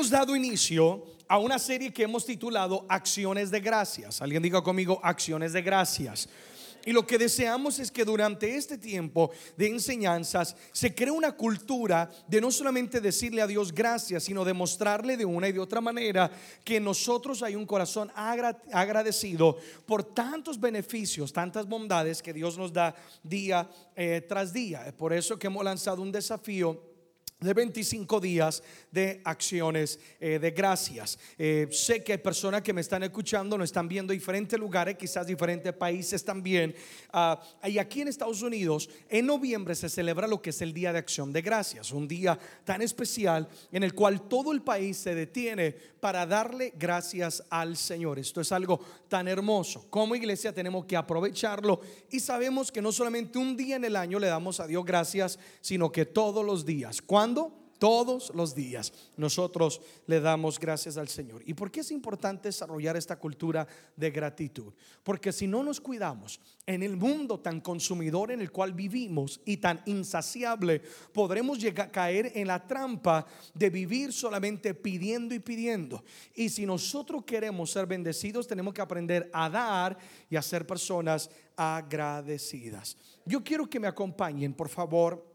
hemos dado inicio a una serie que hemos titulado Acciones de Gracias. Alguien diga conmigo, Acciones de Gracias. Y lo que deseamos es que durante este tiempo de enseñanzas se cree una cultura de no solamente decirle a Dios gracias, sino demostrarle de una y de otra manera que nosotros hay un corazón agradecido por tantos beneficios, tantas bondades que Dios nos da día eh, tras día. Por eso que hemos lanzado un desafío de 25 días de acciones eh, de gracias. Eh, sé que hay personas que me están escuchando, nos están viendo en diferentes lugares, quizás diferentes países también. Ah, y aquí en Estados Unidos, en noviembre se celebra lo que es el Día de Acción de Gracias, un día tan especial en el cual todo el país se detiene para darle gracias al Señor. Esto es algo tan hermoso. Como iglesia tenemos que aprovecharlo y sabemos que no solamente un día en el año le damos a Dios gracias, sino que todos los días. Todos los días nosotros le damos gracias al Señor. ¿Y por qué es importante desarrollar esta cultura de gratitud? Porque si no nos cuidamos en el mundo tan consumidor en el cual vivimos y tan insaciable, podremos llegar a caer en la trampa de vivir solamente pidiendo y pidiendo. Y si nosotros queremos ser bendecidos, tenemos que aprender a dar y a ser personas agradecidas. Yo quiero que me acompañen, por favor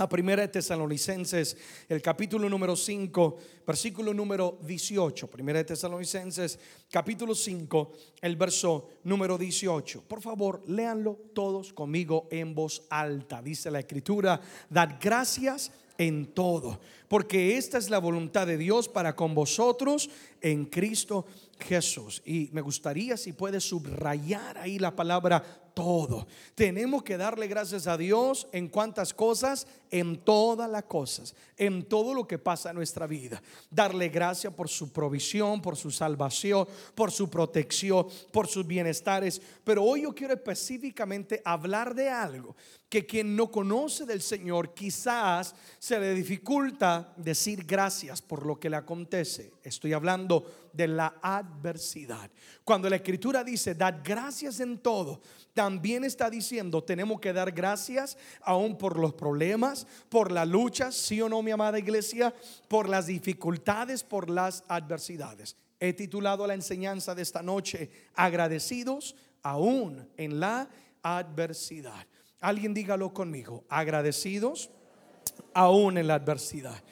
a Primera de Tesalonicenses, el capítulo número 5, versículo número 18. Primera de Tesalonicenses, capítulo 5, el verso número 18. Por favor, léanlo todos conmigo en voz alta. Dice la escritura, dad gracias en todo, porque esta es la voluntad de Dios para con vosotros en Cristo Jesús. Y me gustaría si puede subrayar ahí la palabra todo. Tenemos que darle gracias a Dios en cuantas cosas, en todas las cosas, en todo lo que pasa en nuestra vida. Darle gracias por su provisión, por su salvación, por su protección, por sus bienestares. Pero hoy yo quiero específicamente hablar de algo que quien no conoce del Señor quizás se le dificulta decir gracias por lo que le acontece. Estoy hablando de la adversidad. Cuando la escritura dice, dad gracias en todo, también está diciendo, tenemos que dar gracias aún por los problemas, por la lucha, sí o no, mi amada iglesia, por las dificultades, por las adversidades. He titulado la enseñanza de esta noche, agradecidos aún en la adversidad. Alguien dígalo conmigo, agradecidos aún en la adversidad.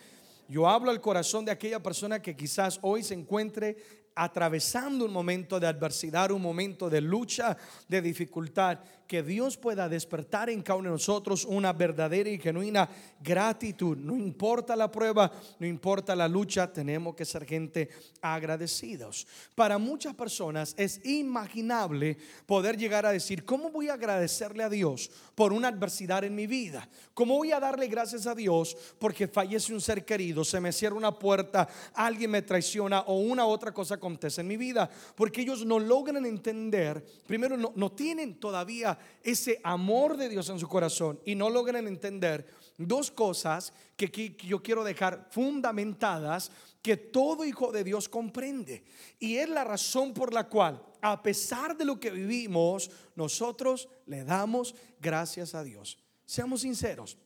Yo hablo al corazón de aquella persona que quizás hoy se encuentre atravesando un momento de adversidad, un momento de lucha, de dificultad que Dios pueda despertar en cada uno de nosotros una verdadera y genuina gratitud. No importa la prueba, no importa la lucha, tenemos que ser gente agradecidos. Para muchas personas es imaginable poder llegar a decir, ¿cómo voy a agradecerle a Dios por una adversidad en mi vida? ¿Cómo voy a darle gracias a Dios porque fallece un ser querido, se me cierra una puerta, alguien me traiciona o una otra cosa acontece en mi vida? Porque ellos no logran entender, primero no, no tienen todavía ese amor de Dios en su corazón y no logran entender dos cosas que, yo quiero dejar fundamentadas que todo hijo de Dios comprende. Y es la razón por la cual, a pesar de lo que vivimos, nosotros le damos gracias a Dios. Seamos sinceros,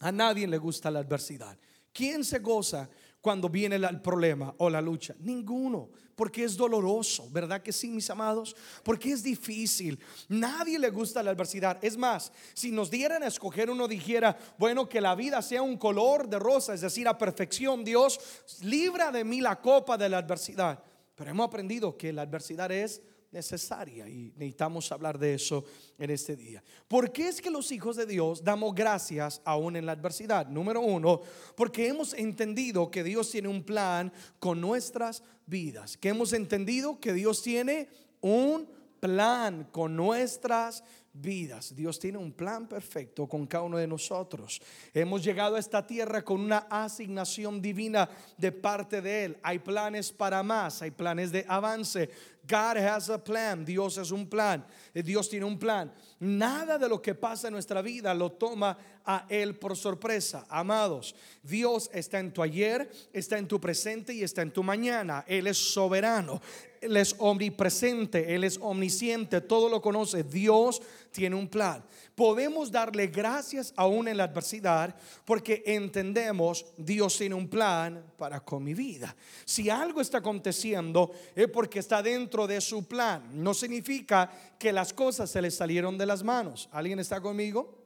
a nadie le gusta la adversidad. ¿Quién se goza cuando viene el problema o la lucha? Ninguno, porque es doloroso, ¿verdad que sí, mis amados? Porque es difícil. Nadie le gusta la adversidad. Es más, si nos dieran a escoger, uno dijera, bueno, que la vida sea un color de rosa, es decir, a perfección, Dios, libra de mí la copa de la adversidad. Pero hemos aprendido que la adversidad es necesaria y necesitamos hablar de eso en este día. ¿Por qué es que los hijos de Dios damos gracias aún en la adversidad? Número uno, porque hemos entendido que Dios tiene un plan con nuestras vidas, que hemos entendido que Dios tiene un plan con nuestras vidas. Dios tiene un plan perfecto con cada uno de nosotros. Hemos llegado a esta tierra con una asignación divina de parte de Él. Hay planes para más, hay planes de avance. God has a plan. Dios es un plan. Dios tiene un plan. Nada de lo que pasa en nuestra vida lo toma a Él por sorpresa. Amados, Dios está en tu ayer, está en tu presente y está en tu mañana. Él es soberano. Él es omnipresente, Él es omnisciente, todo lo conoce. Dios tiene un plan. Podemos darle gracias aún en la adversidad porque entendemos Dios tiene un plan para con mi vida. Si algo está aconteciendo es porque está dentro de su plan. No significa que las cosas se le salieron de las manos. ¿Alguien está conmigo?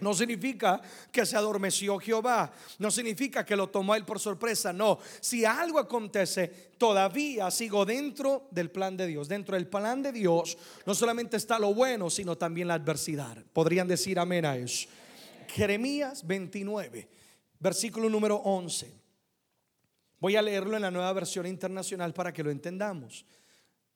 No significa que se adormeció Jehová. No significa que lo tomó él por sorpresa. No. Si algo acontece, todavía sigo dentro del plan de Dios. Dentro del plan de Dios no solamente está lo bueno, sino también la adversidad. Podrían decir amén a eso. Jeremías 29, versículo número 11. Voy a leerlo en la nueva versión internacional para que lo entendamos.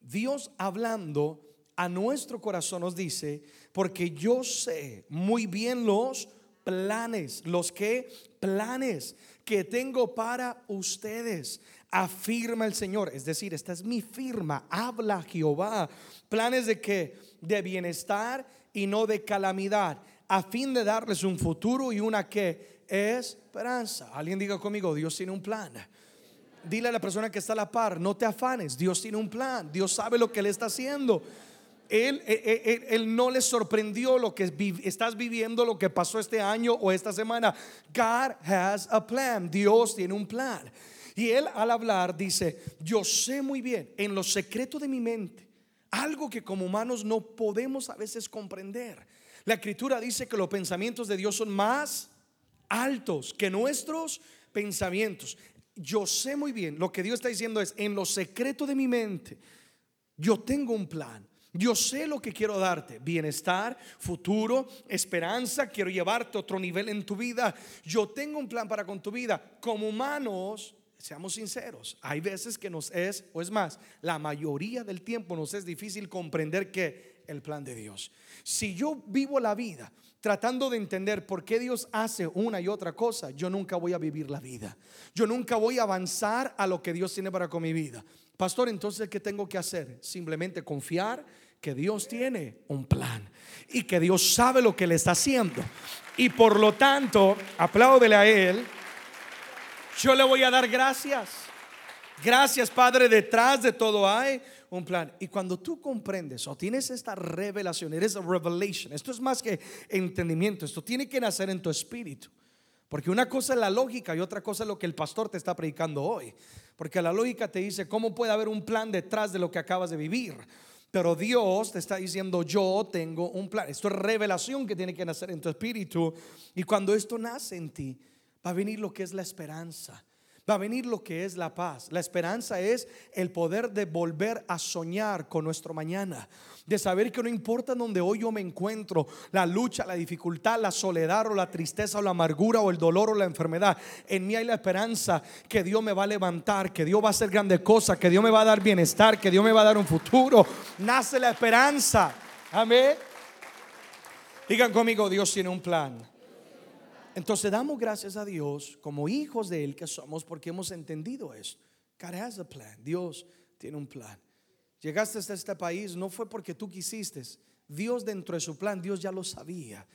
Dios hablando a nuestro corazón nos dice, porque yo sé muy bien los planes, los que planes que tengo para ustedes, afirma el Señor. Es decir, esta es mi firma, habla Jehová. Planes de que de bienestar y no de calamidad, a fin de darles un futuro y una que esperanza. Alguien diga conmigo, Dios tiene un plan. Dile a la persona que está a la par, no te afanes, Dios tiene un plan, Dios sabe lo que le está haciendo. Él, él, no le sorprendió lo que estás viviendo, lo que pasó este año o esta semana. God has a plan. Dios tiene un plan. Y él al hablar dice, yo sé muy bien, en lo secreto de mi mente, algo que como humanos no podemos a veces comprender. La escritura dice que los pensamientos de Dios son más altos que nuestros pensamientos. Yo sé muy bien, lo que Dios está diciendo es, en lo secreto de mi mente, yo tengo un plan. Yo sé lo que quiero darte, bienestar, futuro, esperanza, quiero llevarte a otro nivel en tu vida. Yo tengo un plan para con tu vida. Como humanos, seamos sinceros, hay veces que nos es, o es más, la mayoría del tiempo nos es difícil comprender que el plan de Dios. Si yo vivo la vida tratando de entender por qué Dios hace una y otra cosa, yo nunca voy a vivir la vida. Yo nunca voy a avanzar a lo que Dios tiene para con mi vida. Pastor, entonces, ¿qué tengo que hacer? Simplemente confiar que Dios tiene un plan y que Dios sabe lo que le está haciendo. Y por lo tanto, apláudele a Él. Yo le voy a dar gracias. Gracias, Padre, detrás de todo hay un plan. Y cuando tú comprendes o tienes esta revelación, eres revelation. Esto es más que entendimiento, esto tiene que nacer en tu espíritu. Porque una cosa es la lógica y otra cosa es lo que el pastor te está predicando hoy. Porque la lógica te dice, ¿cómo puede haber un plan detrás de lo que acabas de vivir? Pero Dios te está diciendo, yo tengo un plan. Esto es revelación que tiene que nacer en tu espíritu. Y cuando esto nace en ti, va a venir lo que es la esperanza va a venir lo que es la paz. La esperanza es el poder de volver a soñar con nuestro mañana, de saber que no importa donde hoy yo me encuentro, la lucha, la dificultad, la soledad o la tristeza o la amargura o el dolor o la enfermedad, en mí hay la esperanza que Dios me va a levantar, que Dios va a hacer grandes cosas, que Dios me va a dar bienestar, que Dios me va a dar un futuro. Nace la esperanza. Amén. Digan conmigo, Dios tiene un plan. Entonces damos gracias a Dios como hijos de Él que somos porque hemos entendido eso. God has a plan. Dios tiene un plan. Llegaste hasta este país no fue porque tú quisiste. Dios dentro de su plan, Dios ya lo sabía.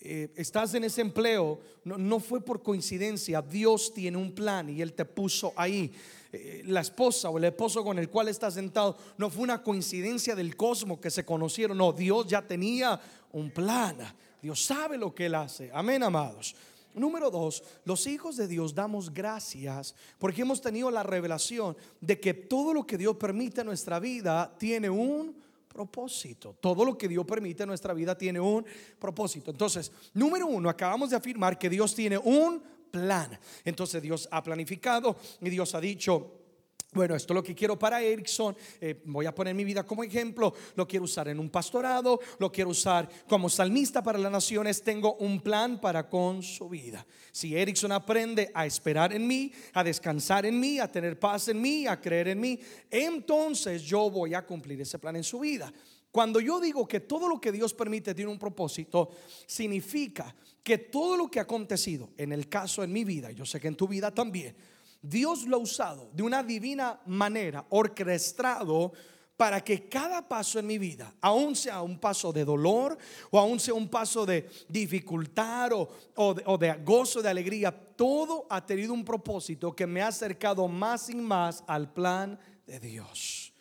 Eh, estás en ese empleo, no, fue por coincidencia, Dios tiene un plan y Él te puso ahí. Eh, la esposa o el esposo con el cual estás sentado, no fue una coincidencia del cosmos que se conocieron, no, Dios ya tenía un plan. Dios sabe lo que Él hace. Amén, amados. Número dos, los hijos de Dios damos gracias porque hemos tenido la revelación de que todo lo que Dios permite en nuestra vida tiene un propósito. Todo lo que Dios permite en nuestra vida tiene un propósito. Entonces, número uno, acabamos de afirmar que Dios tiene un plan. Entonces Dios ha planificado y Dios ha dicho, bueno, esto es lo que quiero para Erickson. Eh, voy a poner mi vida como ejemplo. Lo quiero usar en un pastorado. Lo quiero usar como salmista para las naciones. Tengo un plan para con su vida. Si Erickson aprende a esperar en mí, a descansar en mí, a tener paz en mí, a creer en mí, entonces yo voy a cumplir ese plan en su vida. Cuando yo digo que todo lo que Dios permite tiene un propósito, significa que todo lo que ha acontecido, en el caso en mi vida, yo sé que en tu vida también, Dios lo ha usado de una divina manera, orquestado para que cada paso en mi vida, aun sea un paso de dolor o aun sea un paso de dificultad o, de, o de gozo, de alegría, todo ha tenido un propósito que me ha acercado más y más al plan de Dios.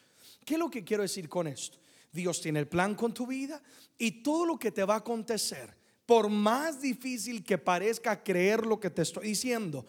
¿Qué es lo que quiero decir con esto? Dios tiene el plan con tu vida y todo lo que te va a acontecer, por más difícil que parezca creer lo que te estoy diciendo,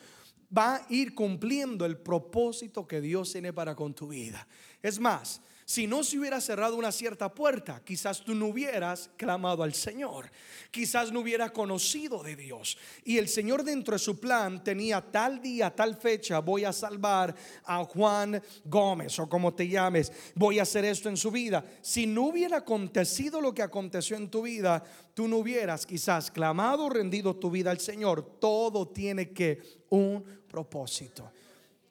va a ir cumpliendo el propósito que Dios tiene para con tu vida. Es más, si no se hubiera cerrado una cierta puerta, quizás tú no hubieras clamado al Señor, quizás no hubieras conocido de Dios. Y el Señor dentro de su plan tenía tal día, tal fecha, voy a salvar a Juan Gómez o como te llames, voy a hacer esto en su vida. Si no hubiera acontecido lo que aconteció en tu vida, tú no hubieras quizás clamado rendido tu vida al Señor. Todo tiene que un propósito.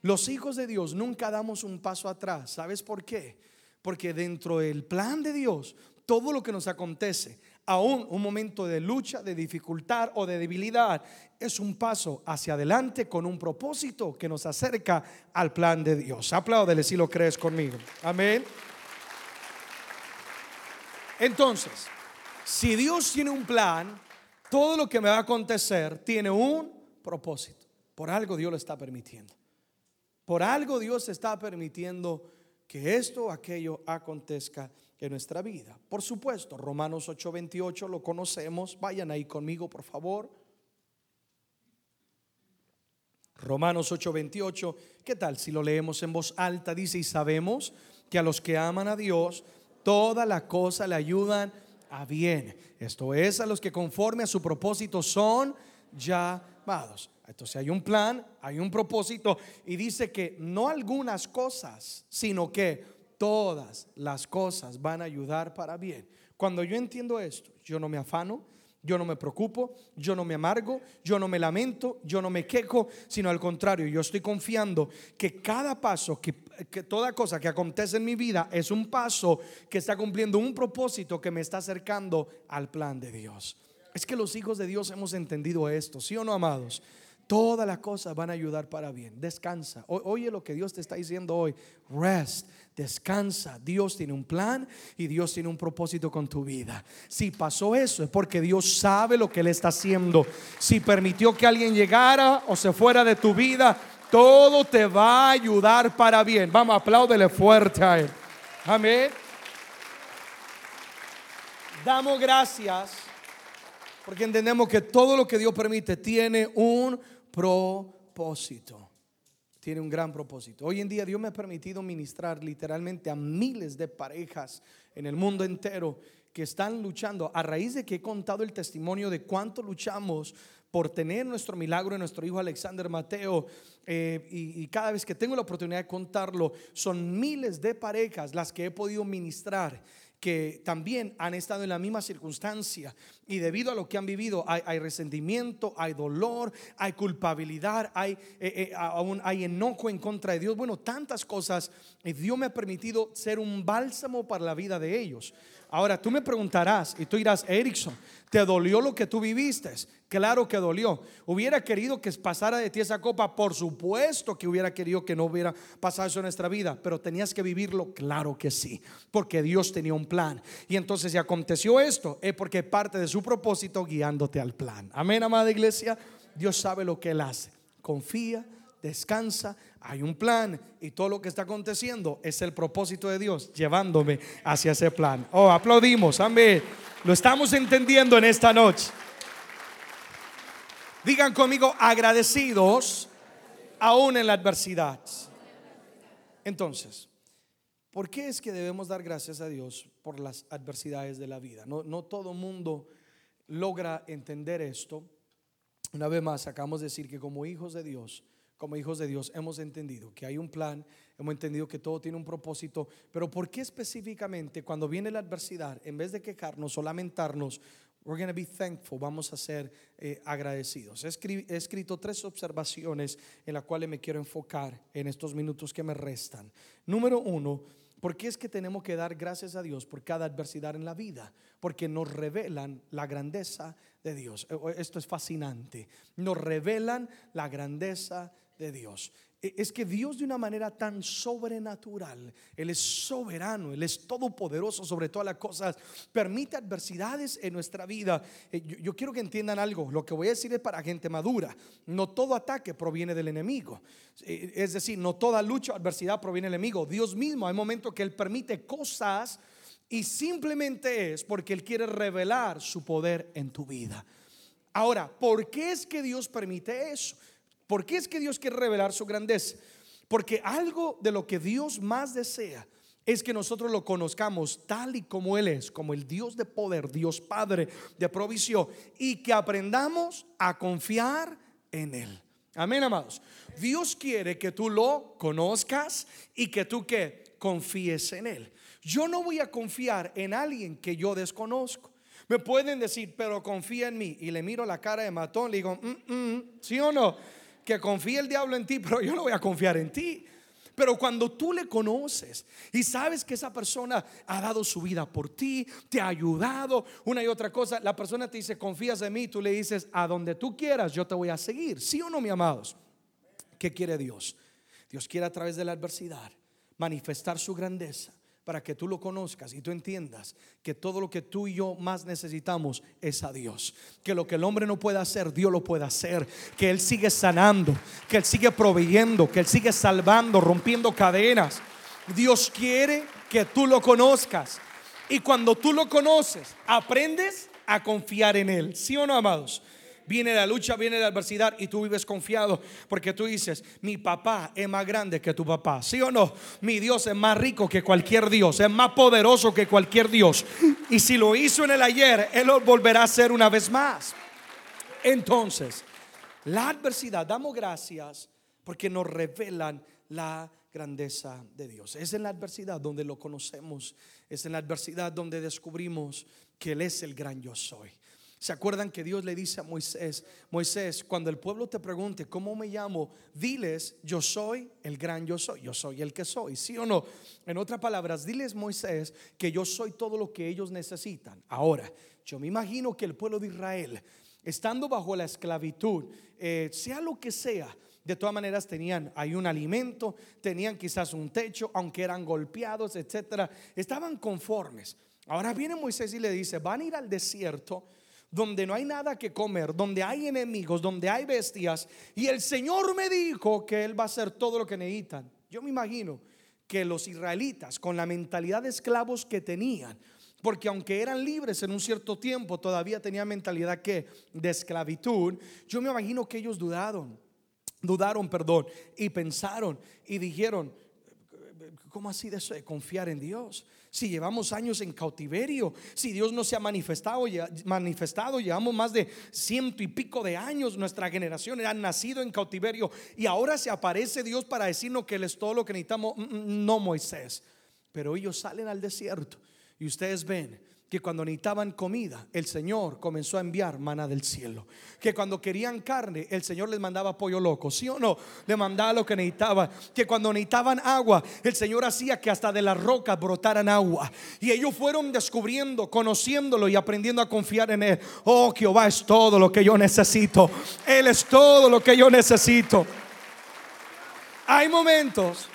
Los hijos de Dios nunca damos un paso atrás. ¿Sabes por qué? Porque dentro del plan de Dios, todo lo que nos acontece, aún un momento de lucha, de dificultad o de debilidad, es un paso hacia adelante con un propósito que nos acerca al plan de Dios. Apláudele si lo crees conmigo. Amén. Entonces, si Dios tiene un plan, todo lo que me va a acontecer tiene un propósito. Por algo Dios lo está permitiendo. Por algo Dios está permitiendo que esto o aquello acontezca en nuestra vida. Por supuesto, Romanos 8:28 lo conocemos. Vayan ahí conmigo, por favor. Romanos 8:28, ¿qué tal si lo leemos en voz alta? Dice, y sabemos que a los que aman a Dios, toda la cosa le ayudan a bien. Esto es, a los que conforme a su propósito son llamados. Entonces hay un plan, hay un propósito y dice que no algunas cosas, sino que todas las cosas van a ayudar para bien. Cuando yo entiendo esto, yo no me afano, yo no me preocupo, yo no me amargo, yo no me lamento, yo no me quejo, sino al contrario, yo estoy confiando que cada paso, que, que, toda cosa que acontece en mi vida es un paso que está cumpliendo un propósito que me está acercando al plan de Dios. Es que los hijos de Dios hemos entendido esto, ¿sí o no, amados? Todas las cosas van a ayudar para bien. Descansa. Oye lo que Dios te está diciendo hoy. Rest. Descansa. Dios tiene un plan y Dios tiene un propósito con tu vida. Si pasó eso es porque Dios sabe lo que Él está haciendo. Si permitió que alguien llegara o se fuera de tu vida, todo te va a ayudar para bien. Vamos, apláudele fuerte a Él. Amén. Damos gracias porque entendemos que todo lo que Dios permite tiene un propósito. Tiene un gran propósito. Hoy en día Dios me ha permitido ministrar literalmente a miles de parejas en el mundo entero que están luchando a raíz de que he contado el testimonio de cuánto luchamos por tener nuestro milagro en nuestro hijo Alexander Mateo. Eh, y, cada vez que tengo la oportunidad de contarlo, son miles de parejas las que he podido ministrar que también han estado en la misma circunstancia y debido a lo que han vivido hay, resentimiento, hay dolor, hay culpabilidad, hay, eh, eh, aún hay enojo en contra de Dios. Bueno, tantas cosas. Dios me ha permitido ser un bálsamo para la vida de ellos. Ahora tú me preguntarás y tú dirás, Erickson, ¿te dolió lo que tú viviste? Claro que dolió. ¿Hubiera querido que pasara de ti esa copa? Por supuesto que hubiera querido que no hubiera pasado eso en nuestra vida, pero tenías que vivirlo, claro que sí, porque Dios tenía un plan. Y entonces si aconteció esto, es porque parte de su propósito guiándote al plan. Amén, amada iglesia. Dios sabe lo que Él hace. Confía, descansa, hay un plan y todo lo que está aconteciendo es el propósito de Dios llevándome hacia ese plan. Oh, aplaudimos, amén. Lo estamos entendiendo en esta noche. Digan conmigo, agradecidos aún en la adversidad. Entonces, ¿por qué es que debemos dar gracias a Dios por las adversidades de la vida? No, no todo mundo logra entender esto. Una vez más, acabamos de decir que como hijos de Dios, como hijos de Dios, hemos entendido que hay un plan, hemos entendido que todo tiene un propósito, pero ¿por qué específicamente cuando viene la adversidad, en vez de quejarnos o lamentarnos, we're going to be thankful, vamos a ser eh, agradecidos? He, escrito tres observaciones en las cuales me quiero enfocar en estos minutos que me restan. Número uno, ¿Por qué es que tenemos que dar gracias a Dios por cada adversidad en la vida? Porque nos revelan la grandeza de Dios. Esto es fascinante. Nos revelan la grandeza de Dios. e, es que Dios de una manera tan sobrenatural, Él es soberano, Él es todopoderoso sobre todas las cosas, permite adversidades en nuestra vida. Eh, yo, quiero que entiendan algo, lo que voy a decir es para gente madura, no todo ataque proviene del enemigo, eh, es decir, no toda lucha o adversidad proviene del enemigo, Dios mismo, hay momentos que Él permite cosas y simplemente es porque Él quiere revelar su poder en tu vida. Ahora, ¿por qué es que Dios permite eso? ¿Por qué es que Dios quiere revelar su grandeza? Porque algo de lo que Dios más desea es que nosotros lo conozcamos tal y como Él es, como el Dios de poder, Dios Padre de provisión, y que aprendamos a confiar en Él. Amén, amados. Dios quiere que tú lo conozcas y que tú que confíes en Él. Yo no voy a confiar en alguien que yo desconozco. Me pueden decir, pero confía en mí. Y le miro la cara de matón, le digo, mm, mm, ¿sí o no? Que confíe el diablo en ti, pero yo no voy a confiar en ti. Pero cuando tú le conoces y sabes que esa persona ha dado su vida por ti, te ha ayudado, una y otra cosa, la persona te dice, confías en mí, tú le dices, a donde tú quieras, yo te voy a seguir. ¿Sí o no, mi amados? ¿Qué quiere Dios? Dios quiere a través de la adversidad manifestar su grandeza para que tú lo conozcas y tú entiendas que todo lo que tú y yo más necesitamos es a Dios. Que lo que el hombre no puede hacer, Dios lo puede hacer. Que Él sigue sanando, que Él sigue proveyendo, que Él sigue salvando, rompiendo cadenas. Dios quiere que tú lo conozcas. Y cuando tú lo conoces, aprendes a confiar en Él. ¿Sí o no, amados? Viene la lucha, viene la adversidad y tú vives confiado porque tú dices, mi papá es más grande que tu papá, ¿sí o no? Mi Dios es más rico que cualquier Dios, es más poderoso que cualquier Dios. Y si lo hizo en el ayer, Él lo volverá a hacer una vez más. Entonces, la adversidad, damos gracias porque nos revelan la grandeza de Dios. Es en la adversidad donde lo conocemos, es en la adversidad donde descubrimos que Él es el gran yo soy. ¿Se acuerdan que Dios le dice a Moisés, Moisés, cuando el pueblo te pregunte, ¿cómo me llamo? Diles, yo soy el gran yo soy, yo soy el que soy, ¿sí o no? En otras palabras, diles Moisés que yo soy todo lo que ellos necesitan. Ahora, yo me imagino que el pueblo de Israel, estando bajo la esclavitud, eh, sea lo que sea, de todas maneras tenían hay un alimento, tenían quizás un techo, aunque eran golpeados, etcétera, estaban conformes. Ahora viene Moisés y le dice, van a ir al desierto donde no hay nada que comer, donde hay enemigos, donde hay bestias. Y el Señor me dijo que Él va a hacer todo lo que necesitan. Yo me imagino que los israelitas, con la mentalidad de esclavos que tenían, porque aunque eran libres en un cierto tiempo, todavía tenían mentalidad que de esclavitud, yo me imagino que ellos dudaron, dudaron, perdón, y pensaron y dijeron, ¿cómo así de eso de confiar en Dios? Si llevamos años en cautiverio, si Dios no se ha manifestado, manifestado, llevamos más de ciento y pico de años, nuestra generación ha nacido en cautiverio y ahora se aparece Dios para decirnos que Él es todo lo que necesitamos. Mm, mm, no Moisés, pero ellos salen al desierto y ustedes ven que cuando necesitaban comida, el Señor comenzó a enviar mana del cielo. Que cuando querían carne, el Señor les mandaba pollo loco, ¿sí o no? Le mandaba lo que necesitaba. Que cuando necesitaban agua, el Señor hacía que hasta de las rocas brotaran agua. Y ellos fueron descubriendo, conociéndolo y aprendiendo a confiar en Él. Oh, Jehová es todo lo que yo necesito. Él es todo lo que yo necesito. Hay momentos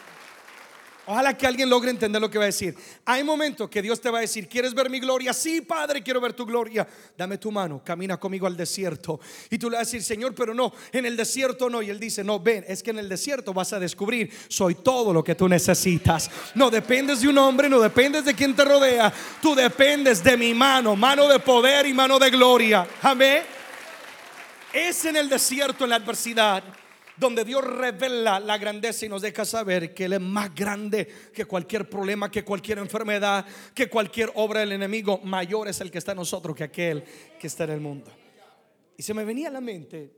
Ojalá que alguien logre entender lo que va a decir. Hay momentos que Dios te va a decir, ¿quieres ver mi gloria? Sí, Padre, quiero ver tu gloria. Dame tu mano, camina conmigo al desierto. Y tú le vas a decir, Señor, pero no, en el desierto no. Y Él dice, no, ven, es que en el desierto vas a descubrir, soy todo lo que tú necesitas. No dependes de un hombre, no dependes de quien te rodea. Tú dependes de mi mano, mano de poder y mano de gloria. Amén. Es en el desierto, en la adversidad donde Dios revela la grandeza y nos deja saber que Él es más grande que cualquier problema, que cualquier enfermedad, que cualquier obra del enemigo. Mayor es el que está en nosotros que aquel que está en el mundo. Y se me venía a la mente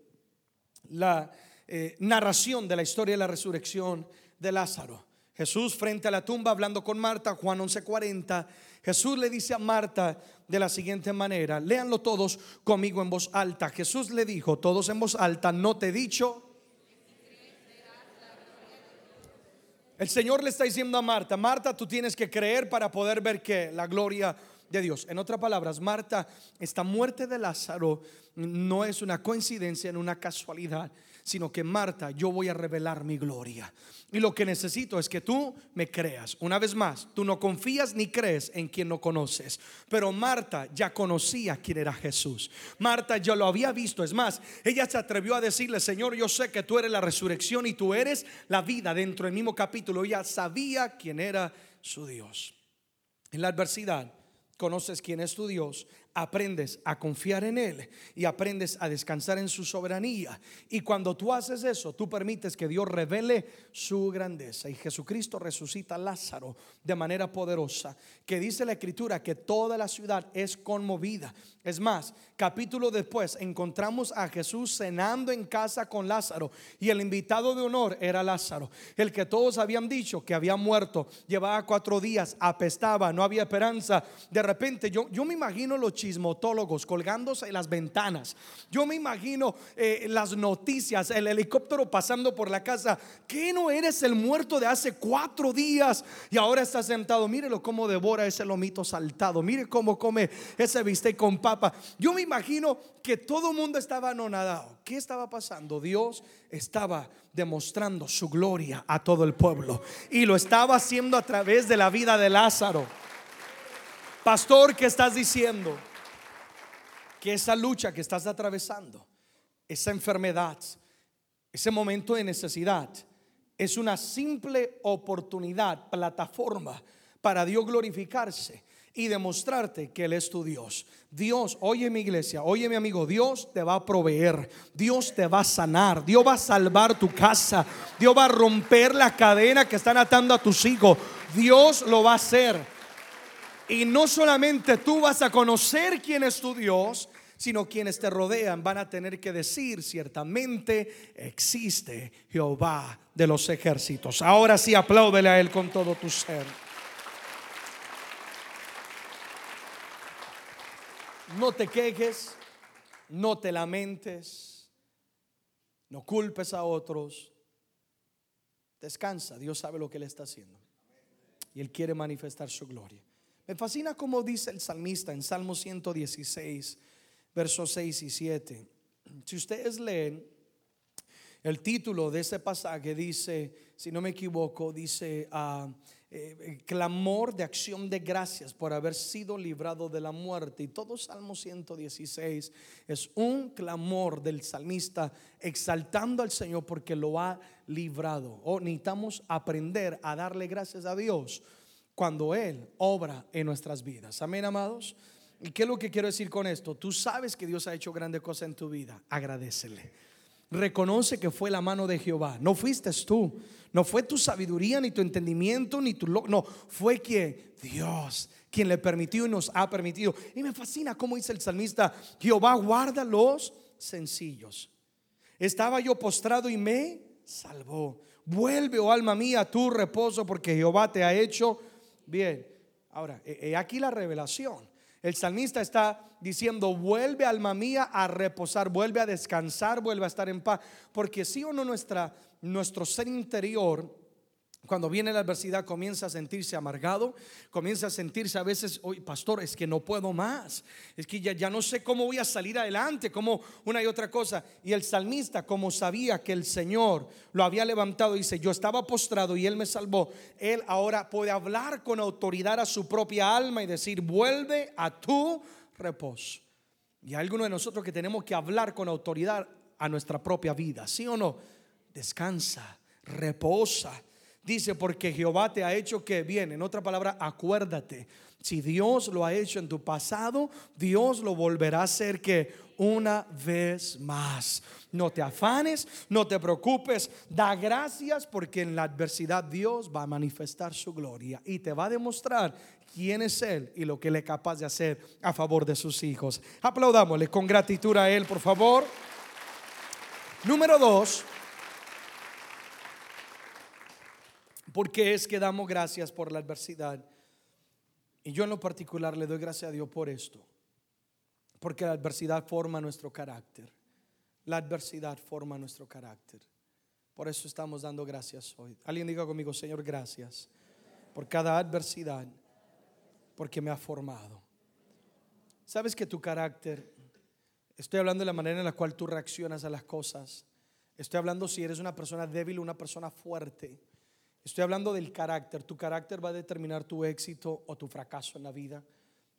la eh, narración de la historia de la resurrección de Lázaro. Jesús frente a la tumba hablando con Marta, Juan 11:40. Jesús le dice a Marta de la siguiente manera, léanlo todos conmigo en voz alta. Jesús le dijo, todos en voz alta, no te he dicho El Señor le está diciendo a Marta, Marta, tú tienes que creer para poder ver que la gloria de Dios. En otras palabras, Marta, esta muerte de Lázaro no es una coincidencia, en una casualidad, sino que Marta, yo voy a revelar mi gloria. Y lo que necesito es que tú me creas. Una vez más, tú no confías ni crees en quien no conoces. Pero Marta ya conocía quién era Jesús. Marta ya lo había visto. Es más, ella se atrevió a decirle, Señor, yo sé que tú eres la resurrección y tú eres la vida. Dentro del mismo capítulo, ella sabía quién era su Dios. En la adversidad, conoces quién es tu Dios, aprendes a confiar en Él y aprendes a descansar en su soberanía. Y cuando tú haces eso, tú permites que Dios revele su grandeza. Y Jesucristo resucita a Lázaro de manera poderosa, que dice la escritura que toda la ciudad es conmovida. Es más, capítulo después encontramos a Jesús cenando en casa con Lázaro y el invitado de honor era Lázaro, el que todos habían dicho que había muerto, llevaba cuatro días, apestaba, no había esperanza. De repente yo, yo me imagino los chismotólogos colgándose en las ventanas. Yo me imagino eh, las noticias, el helicóptero pasando por la casa. ¿Qué no eres el muerto de hace cuatro días y ahora está sentado? Mírelo cómo devora ese lomito saltado. Mire cómo come ese bistec con papa. Yo me imagino que todo el mundo estaba anonadado. ¿Qué estaba pasando? Dios estaba demostrando su gloria a todo el pueblo y lo estaba haciendo a través de la vida de Lázaro. Pastor, ¿qué estás diciendo? que esa lucha que estás atravesando, esa enfermedad, ese momento de necesidad, es una simple oportunidad, plataforma para Dios glorificarse y demostrarte que Él es tu Dios. Dios, oye mi iglesia, oye mi amigo, Dios te va a proveer, Dios te va a sanar, Dios va a salvar tu casa, Dios va a romper la cadena que están atando a tus hijos, Dios lo va a hacer. Y no solamente tú vas a conocer quién es tu Dios, sino quienes te rodean van a tener que decir, ciertamente existe Jehová de los ejércitos. Ahora sí apláudele a Él con todo tu ser. No te quejes, no te lamentes, no culpes a otros. Descansa, Dios sabe lo que Él está haciendo. Y Él quiere manifestar su gloria. Me fascina como dice el salmista en Salmo 116 versos 6 y 7. Si ustedes leen, el título de ese pasaje dice, si no me equivoco, dice ah, eh, clamor de acción de gracias por haber sido librado de la muerte. Y todo Salmo 116 es un clamor del salmista exaltando al Señor porque lo ha librado. O necesitamos aprender a darle gracias a Dios cuando Él obra en nuestras vidas. Amén, amados. ¿Y qué es lo que quiero decir con esto? Tú sabes que Dios ha hecho grandes cosas en tu vida. Agradecele. Reconoce que fue la mano de Jehová. No fuiste tú. No fue tu sabiduría, ni tu entendimiento, ni tu... No, fue que Dios quien le permitió y nos ha permitido. Y me fascina cómo dice el salmista, Jehová guarda los sencillos. Estaba yo postrado y me salvó. Vuelve, oh alma mía, a tu reposo porque Jehová te ha hecho bien. Ahora, he aquí la revelación. El salmista está diciendo, vuelve alma mía a reposar, vuelve a descansar, vuelve a estar en paz. Porque si o no nuestra, nuestro ser interior cuando viene la adversidad comienza a sentirse amargado, comienza a sentirse a veces, hoy pastor, es que no puedo más, es que ya, no sé cómo voy a salir adelante, como una y otra cosa. Y el salmista, como sabía que el Señor lo había levantado, dice, yo estaba postrado y Él me salvó, Él ahora puede hablar con autoridad a su propia alma y decir, vuelve a tu reposo. Y hay algunos de nosotros que tenemos que hablar con autoridad a nuestra propia vida, ¿sí o no? Descansa, reposa Dice, porque Jehová te ha hecho que bien. En otra palabra, acuérdate. Si Dios lo ha hecho en tu pasado, Dios lo volverá a hacer que una vez más. No te afanes, no te preocupes, da gracias porque en la adversidad Dios va a manifestar su gloria y te va a demostrar quién es Él y lo que Él es capaz de hacer a favor de sus hijos. Aplaudámosle con gratitud a Él, por favor. Número dos, porque es que damos gracias por la adversidad. Y yo en lo particular le doy gracias a Dios por esto. Porque la adversidad forma nuestro carácter. La adversidad forma nuestro carácter. Por eso estamos dando gracias hoy. Alguien diga conmigo, Señor, gracias por cada adversidad, porque me ha formado. Sabes que tu carácter, estoy hablando de la manera en la cual tú reaccionas a las cosas, Estoy hablando si eres una persona débil o una persona fuerte. Estoy hablando del carácter. Tu carácter va a determinar tu éxito o tu fracaso en la vida.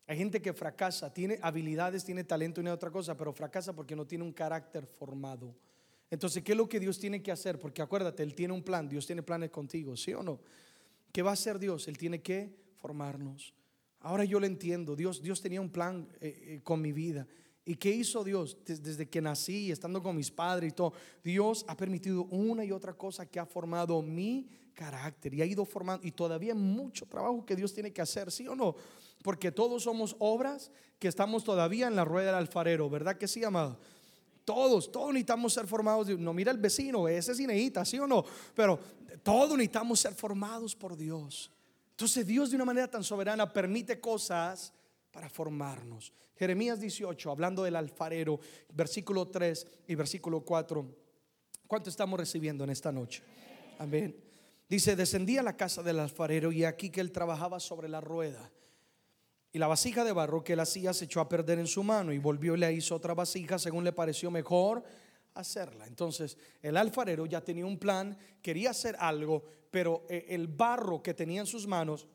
Hay gente que fracasa, tiene habilidades, tiene talento y no otra cosa, pero fracasa porque no tiene un carácter formado. Entonces, ¿qué es lo que Dios tiene que hacer? Porque acuérdate, Él tiene un plan, Dios tiene planes contigo, ¿sí o no? ¿Qué va a hacer Dios? Él tiene que formarnos. Ahora yo lo entiendo, Dios, Dios tenía un plan eh, eh, con mi vida. ¿Y qué hizo Dios desde que nací, estando con mis padres y todo? Dios ha permitido una y otra cosa que ha formado mi carácter y ha ido formando. Y todavía mucho trabajo que Dios tiene que hacer, ¿sí o no? Porque todos somos obras que estamos todavía en la rueda del alfarero, ¿verdad que sí, amado? Todos, todos necesitamos ser formados. No mira el vecino, ese es necesita, ¿sí o no? Pero todos necesitamos ser formados por Dios. Entonces Dios de una manera tan soberana permite cosas para formarnos. Jeremías 18, hablando del alfarero, versículo 3 y versículo 4. ¿Cuánto estamos recibiendo en esta noche? Amén. Dice, descendí a la casa del alfarero y aquí que él trabajaba sobre la rueda. Y la vasija de barro que él hacía se echó a perder en su mano y volvió y le hizo otra vasija según le pareció mejor hacerla. Entonces el alfarero ya tenía un plan, quería hacer algo, pero eh, el barro que tenía en sus manos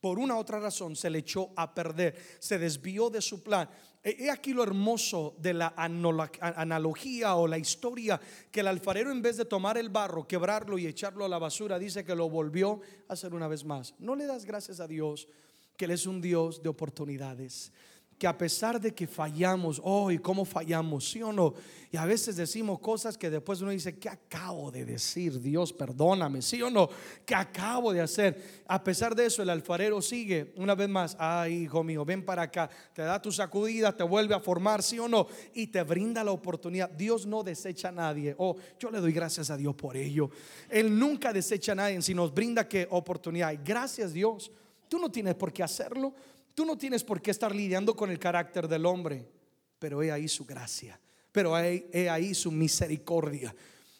por una otra razón se le echó a perder, se desvió de su plan. He aquí lo hermoso de la analogía o la historia que el alfarero en vez de tomar el barro, quebrarlo y echarlo a la basura, dice que lo volvió a hacer una vez más. No le das gracias a Dios que Él es un Dios de oportunidades que a pesar de que fallamos, oh, y cómo fallamos, sí o no, y a veces decimos cosas que después uno dice, ¿qué acabo de decir? Dios, perdóname, sí o no, ¿qué acabo de hacer? A pesar de eso, el alfarero sigue una vez más, ay, hijo mío, ven para acá, te da tu sacudida, te vuelve a formar, sí o no, y te brinda la oportunidad. Dios no desecha a nadie, oh, yo le doy gracias a Dios por ello. Él nunca desecha a nadie, si nos brinda qué oportunidad. Gracias Dios, tú no tienes por qué hacerlo. Tú no tienes por qué estar lidiando con el carácter del hombre, pero he ahí su gracia, pero he, ahí su misericordia.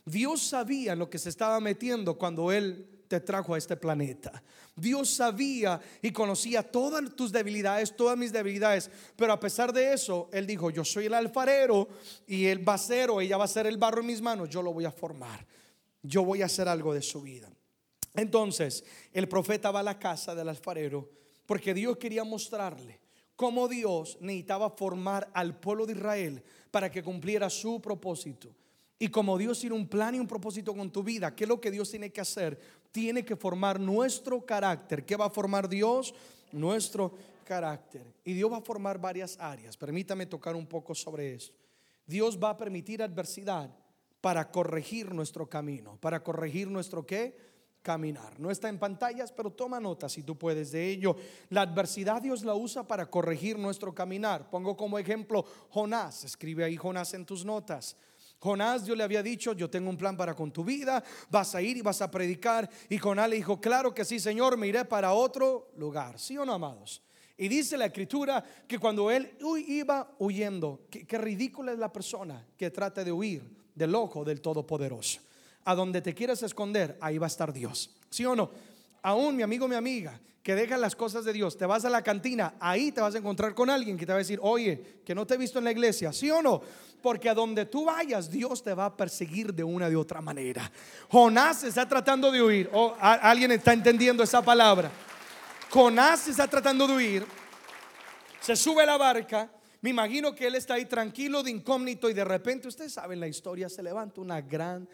Dios sabía lo que se estaba metiendo cuando Él te trajo a este planeta. Dios sabía y conocía todas tus debilidades, todas mis debilidades, pero a pesar de eso, Él dijo, yo soy el alfarero y Él va a ser o ella va a ser el barro en mis manos, yo lo voy a formar, yo voy a hacer algo de su vida. Entonces, el profeta va a la casa del alfarero porque Dios quería mostrarle cómo Dios necesitaba formar al pueblo de Israel para que cumpliera su propósito. Y como Dios tiene un plan y un propósito con tu vida, ¿qué es lo que Dios tiene que hacer? Tiene que formar nuestro carácter. ¿Qué va a formar Dios? Nuestro carácter. Y Dios va a formar varias áreas. Permítame tocar un poco sobre eso. Dios va a permitir adversidad para corregir nuestro camino, para corregir nuestro qué? Caminar. No está en pantallas, pero toma nota si tú puedes de ello. La adversidad Dios la usa para corregir nuestro caminar. Pongo como ejemplo Jonás. Escribe ahí Jonás en tus notas. Jonás Dios le había dicho, yo tengo un plan para con tu vida, vas a ir y vas a predicar. Y Jonás le dijo, claro que sí, Señor, me iré para otro lugar. ¿Sí o no, amados? Y dice la escritura que cuando él iba huyendo, qué ridícula es la persona que trata de huir del ojo del Todopoderoso a donde te quieras esconder, ahí va a estar Dios. ¿Sí o no? Aún mi amigo, mi amiga, que deja las cosas de Dios, te vas a la cantina, ahí te vas a encontrar con alguien que te va a decir, oye, que no te he visto en la iglesia, ¿sí o no? Porque a donde tú vayas, Dios te va a perseguir de una de otra manera. Jonás está tratando de huir, o alguien está entendiendo esa palabra. Jonás está tratando de huir, se sube a la barca, me imagino que él está ahí tranquilo, de incógnito, y de repente, ustedes saben la historia, se levanta una gran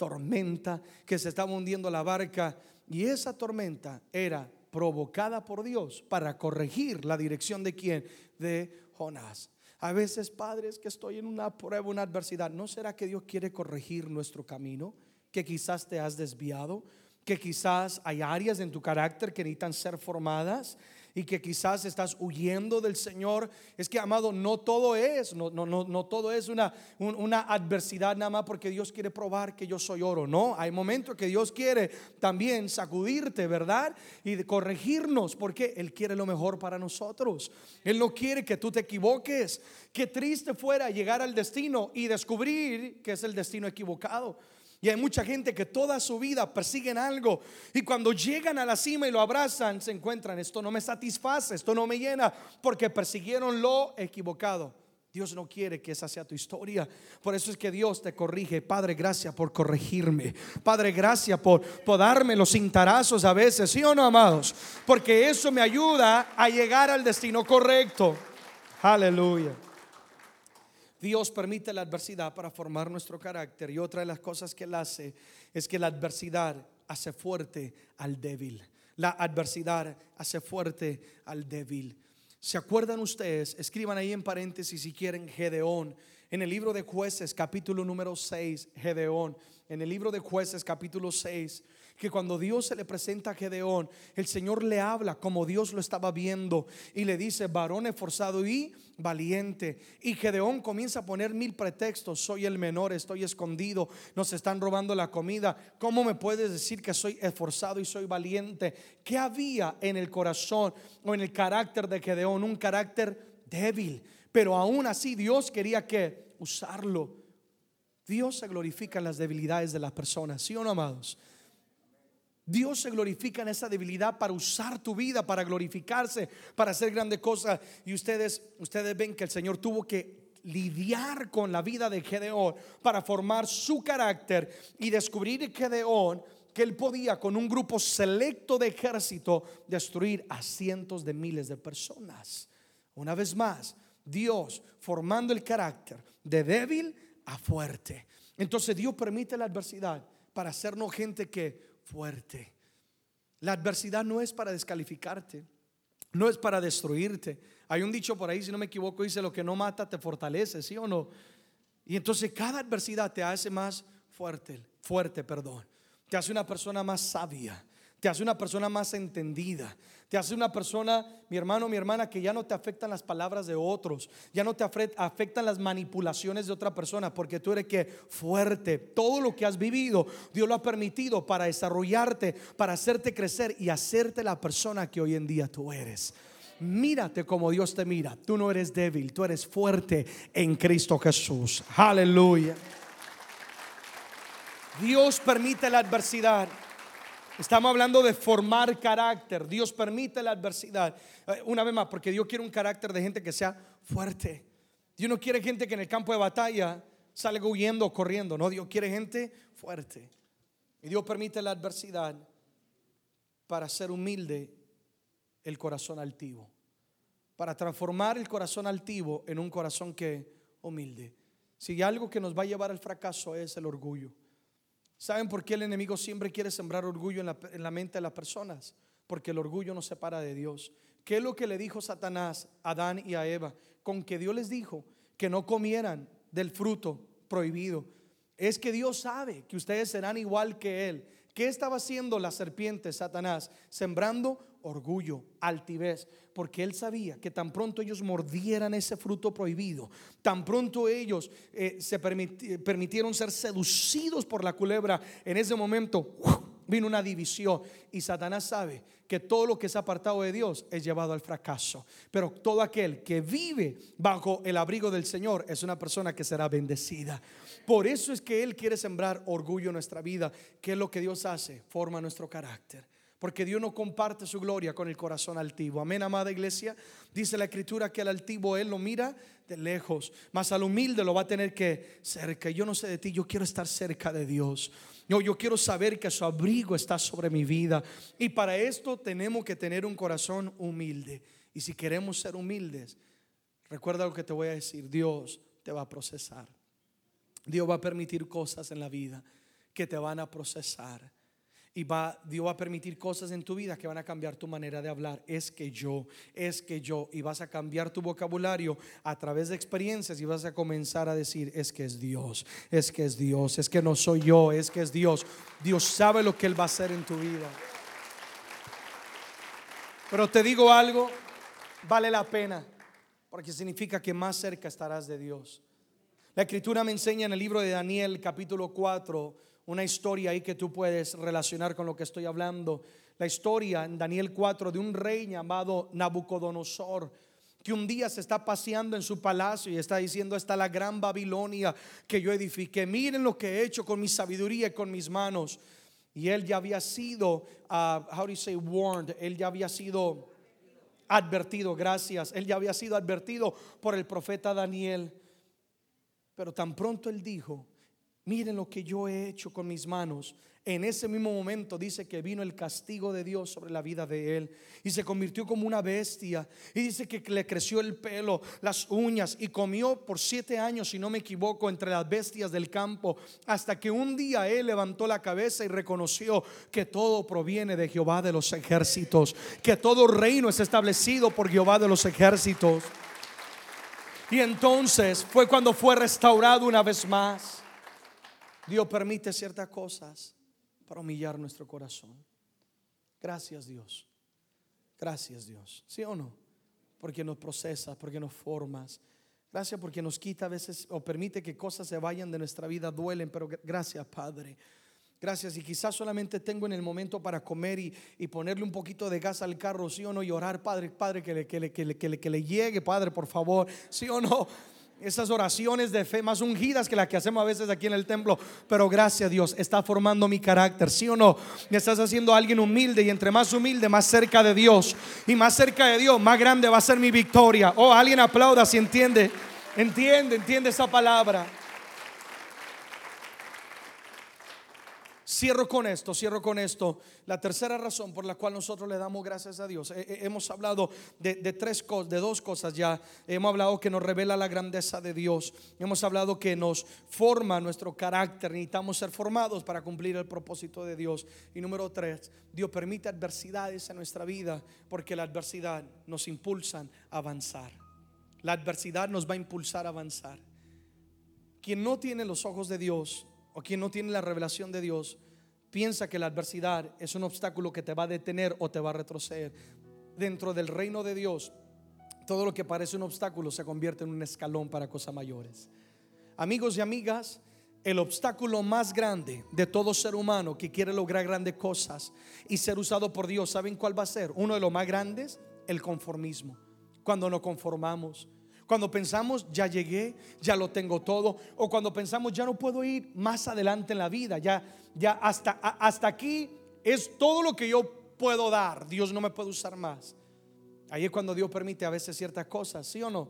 tormenta que se estaba hundiendo la barca y esa tormenta era provocada por Dios para corregir la dirección de quién? De Jonás. A veces, padres, que estoy en una prueba, una adversidad, ¿no será que Dios quiere corregir nuestro camino? Que quizás te has desviado, que quizás hay áreas en tu carácter que necesitan ser formadas y que quizás estás huyendo del Señor. Es que, amado, no todo es, no, no, no, no todo es una, una adversidad nada más porque Dios quiere probar que yo soy oro. No, hay momentos que Dios quiere también sacudirte, ¿verdad? Y corregirnos porque Él quiere lo mejor para nosotros. Él no quiere que tú te equivoques. Qué triste fuera llegar al destino y descubrir que es el destino equivocado. Y hay mucha gente que toda su vida persiguen algo y cuando llegan a la cima y lo abrazan, se encuentran, esto no me satisface, esto no me llena, porque persiguieron lo equivocado. Dios no quiere que esa sea tu historia. Por eso es que Dios te corrige. Padre, gracias por corregirme. Padre, gracias por, darme los cintarazos a veces, ¿sí o no, amados? Porque eso me ayuda a llegar al destino correcto. Aleluya. Dios permite la adversidad para formar nuestro carácter. Y otra de las cosas que Él hace es que la adversidad hace fuerte al débil. La adversidad hace fuerte al débil. ¿Se acuerdan ustedes? Escriban ahí en paréntesis si quieren Gedeón. En el libro de jueces capítulo número 6, Gedeón. En el libro de jueces capítulo 6 que cuando Dios se le presenta a Gedeón, el Señor le habla como Dios lo estaba viendo y le dice, varón esforzado y valiente. Y Gedeón comienza a poner mil pretextos, soy el menor, estoy escondido, nos están robando la comida, ¿cómo me puedes decir que soy esforzado y soy valiente? ¿Qué había en el corazón o en el carácter de Gedeón? Un carácter débil, pero aún así Dios quería que usarlo. Dios se glorifica en las debilidades de las personas, ¿sí o no, amados? Dios se glorifica en esa debilidad para usar tu vida, para glorificarse, para hacer grandes cosas. Y ustedes, ustedes ven que el Señor tuvo que lidiar con la vida de Gedeón para formar su carácter y descubrir Gedeón que él podía con un grupo selecto de ejército destruir a cientos de miles de personas. Una vez más, Dios formando el carácter de débil a fuerte. Entonces Dios permite la adversidad para hacernos gente que fuerte. La adversidad no es para descalificarte, no es para destruirte. Hay un dicho por ahí, si no me equivoco, dice, lo que no mata te fortalece, ¿sí o no? Y entonces cada adversidad te hace más fuerte, fuerte, perdón. Te hace una persona más sabia, te hace una persona más entendida, te hace una persona, mi hermano, mi hermana, que ya no te afectan las palabras de otros, ya no te afectan las manipulaciones de otra persona, porque tú eres que fuerte. Todo lo que has vivido, Dios lo ha permitido para desarrollarte, para hacerte crecer y hacerte la persona que hoy en día tú eres. Mírate como Dios te mira. Tú no eres débil, tú eres fuerte en Cristo Jesús. Aleluya. Dios permite la adversidad Estamos hablando de formar carácter. Dios permite la adversidad. Eh, una vez más, porque Dios quiere un carácter de gente que sea fuerte. Dios no quiere gente que en el campo de batalla salga huyendo o corriendo. No, Dios quiere gente fuerte. Y Dios permite la adversidad para ser humilde el corazón altivo. Para transformar el corazón altivo en un corazón que humilde. Si algo que nos va a llevar al fracaso es el orgullo. ¿Saben por qué el enemigo siempre quiere sembrar orgullo en la, mente de las personas? Porque el orgullo nos separa de Dios. ¿Qué es lo que le dijo Satanás a Adán y a Eva? Con que Dios les dijo que no comieran del fruto prohibido. Es que Dios sabe que ustedes serán igual que Él. ¿Qué estaba haciendo la serpiente, Satanás? Sembrando orgullo, altivez, porque él sabía que tan pronto ellos mordieran ese fruto prohibido, tan pronto ellos eh, se permitieron ser seducidos por la culebra, en ese momento vino una división y Satanás sabe que todo lo que es apartado de Dios es llevado al fracaso, pero todo aquel que vive bajo el abrigo del Señor es una persona que será bendecida. Por eso es que Él quiere sembrar orgullo en nuestra vida, que es lo que Dios hace, forma nuestro carácter. Porque Dios no comparte su gloria con el corazón altivo. Amén, amada iglesia. Dice la escritura que al altivo Él lo mira de lejos, mas al humilde lo va a tener que cerca. Yo no sé de ti, yo quiero estar cerca de Dios. Yo, yo quiero saber que su abrigo está sobre mi vida. Y para esto tenemos que tener un corazón humilde. Y si queremos ser humildes, recuerda lo que te voy a decir. Dios te va a procesar. Dios va a permitir cosas en la vida que te van a procesar. Y va, Dios va a permitir cosas en tu vida que van a cambiar tu manera de hablar. Es que yo, es que yo. Y vas a cambiar tu vocabulario a través de experiencias y vas a comenzar a decir, es que es Dios, es que es Dios, es que no soy yo, es que es Dios. Dios sabe lo que Él va a hacer en tu vida. Pero te digo algo, vale la pena, porque significa que más cerca estarás de Dios. La escritura me enseña en el libro de Daniel capítulo 4 una historia ahí que tú puedes relacionar con lo que estoy hablando. La historia en Daniel 4 de un rey llamado Nabucodonosor que un día se está paseando en su palacio y está diciendo, esta la gran Babilonia que yo edifiqué. Miren lo que he hecho con mi sabiduría y con mis manos. Y él ya había sido, uh, how do you say, warned, él ya había sido advertido, gracias. Él ya había sido advertido por el profeta Daniel. Pero tan pronto él dijo, miren lo que yo he hecho con mis manos. En ese mismo momento dice que vino el castigo de Dios sobre la vida de él y se convirtió como una bestia. Y dice que le creció el pelo, las uñas y comió por siete años, si no me equivoco, entre las bestias del campo, hasta que un día él levantó la cabeza y reconoció que todo proviene de Jehová de los ejércitos, que todo reino es establecido por Jehová de los ejércitos. Y entonces fue cuando fue restaurado una vez más. Dios permite ciertas cosas para humillar nuestro corazón. Gracias Dios. Gracias Dios. ¿Sí o no? Porque nos procesas, porque nos formas. Gracias porque nos quita a veces o permite que cosas se vayan de nuestra vida, duelen, pero gracias Padre. Gracias. Y quizás solamente tengo en el momento para comer y, ponerle un poquito de gas al carro, sí o no, y orar, Padre, Padre, que le, que le, que le, que le, que le llegue, Padre, por favor, sí o no esas oraciones de fe más ungidas que las que hacemos a veces aquí en el templo. Pero gracias a Dios, está formando mi carácter, ¿sí o no? Me estás haciendo alguien humilde y entre más humilde, más cerca de Dios. Y más cerca de Dios, más grande va a ser mi victoria. Oh, alguien aplauda si entiende, entiende, entiende esa palabra. Cierro con esto, cierro con esto. La tercera razón por la cual nosotros le damos gracias a Dios. Eh, eh, hemos hablado de, tres cosas, de dos cosas ya. Hemos hablado que nos revela la grandeza de Dios. Hemos hablado que nos forma nuestro carácter. Necesitamos ser formados para cumplir el propósito de Dios. Y número tres, Dios permite adversidades en nuestra vida porque la adversidad nos impulsa a avanzar. La adversidad nos va a impulsar a avanzar. Quien no tiene los ojos de Dios o quien no tiene la revelación de Dios piensa que la adversidad es un obstáculo que te va a detener o te va a retroceder. Dentro del reino de Dios, todo lo que parece un obstáculo se convierte en un escalón para cosas mayores. Amigos y amigas, el obstáculo más grande de todo ser humano que quiere lograr grandes cosas y ser usado por Dios, ¿saben cuál va a ser? Uno de los más grandes, el conformismo. Cuando nos conformamos, cuando pensamos, ya llegué, ya lo tengo todo. O cuando pensamos, ya no puedo ir más adelante en la vida. Ya, ya hasta, hasta aquí es todo lo que yo puedo dar. Dios no me puede usar más. Ahí es cuando Dios permite a veces ciertas cosas, ¿sí o no?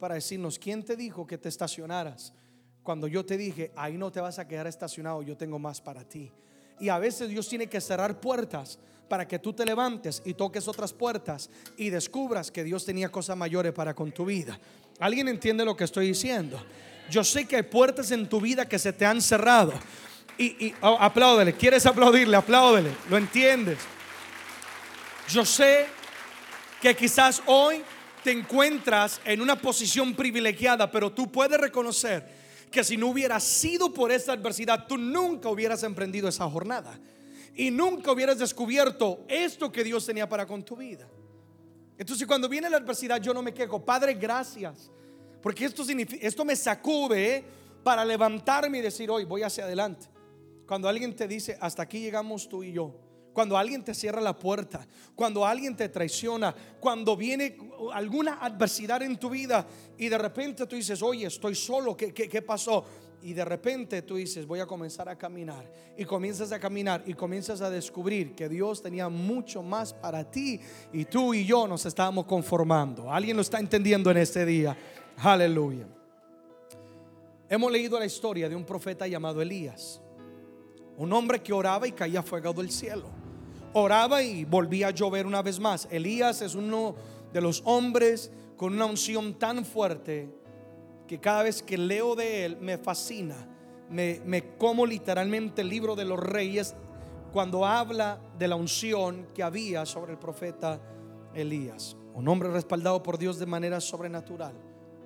Para decirnos, ¿quién te dijo que te estacionaras? Cuando yo te dije, ahí no te vas a quedar estacionado, yo tengo más para ti. Y a veces Dios tiene que cerrar puertas para que tú te levantes y toques otras puertas y descubras que Dios tenía cosas mayores para con tu vida. ¿Alguien entiende lo que estoy diciendo? Yo sé que hay puertas en tu vida que se te han cerrado. Y, y oh, apláudele, ¿quieres aplaudirle? Apláudele, ¿lo entiendes? Yo sé que quizás hoy te encuentras en una posición privilegiada, pero tú puedes reconocer que si no hubiera sido por esa adversidad, tú nunca hubieras emprendido esa jornada. Y nunca hubieras descubierto esto que Dios tenía para con tu vida. Entonces cuando viene la adversidad yo no me quejo, Padre, gracias. Porque esto, significa, esto me sacude ¿eh? para levantarme y decir, hoy voy hacia adelante. Cuando alguien te dice, hasta aquí llegamos tú y yo. Cuando alguien te cierra la puerta, cuando alguien te traiciona, cuando viene alguna adversidad en tu vida y de repente tú dices, oye, estoy solo, ¿qué, qué, pasó? Y de repente tú dices, voy a comenzar a caminar. Y comienzas a caminar y comienzas a descubrir que Dios tenía mucho más para ti y tú y yo nos estábamos conformando. ¿Alguien lo está entendiendo en este día? Aleluya. Hemos leído la historia de un profeta llamado Elías. Un hombre que oraba y caía fuego del cielo oraba y volvía a llover una vez más. Elías es uno de los hombres con una unción tan fuerte que cada vez que leo de él me fascina. Me, me como literalmente el libro de los reyes cuando habla de la unción que había sobre el profeta Elías. Un hombre respaldado por Dios de manera sobrenatural.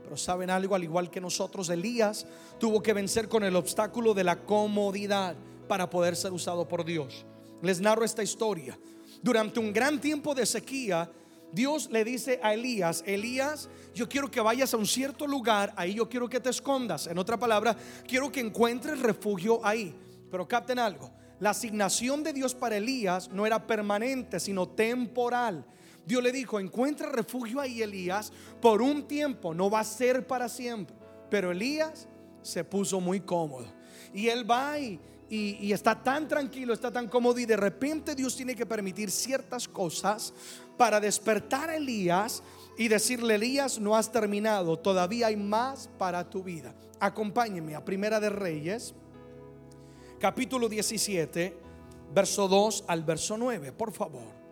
Pero saben algo, al igual que nosotros, Elías tuvo que vencer con el obstáculo de la comodidad para poder ser usado por Dios. Les narro esta historia. Durante un gran tiempo de sequía, Dios le dice a Elías, Elías, yo quiero que vayas a un cierto lugar, ahí yo quiero que te escondas. En otra palabra, quiero que encuentres refugio ahí. Pero capten algo, la asignación de Dios para Elías no era permanente, sino temporal. Dios le dijo, encuentra refugio ahí, Elías, por un tiempo, no va a ser para siempre. Pero Elías se puso muy cómodo. Y él va y, y, está tan tranquilo, está tan cómodo y de repente Dios tiene que permitir ciertas cosas para despertar a Elías y decirle, Elías, no has terminado, todavía hay más para tu vida. Acompáñeme a Primera de Reyes, capítulo 17, verso 2 al verso 9, por favor.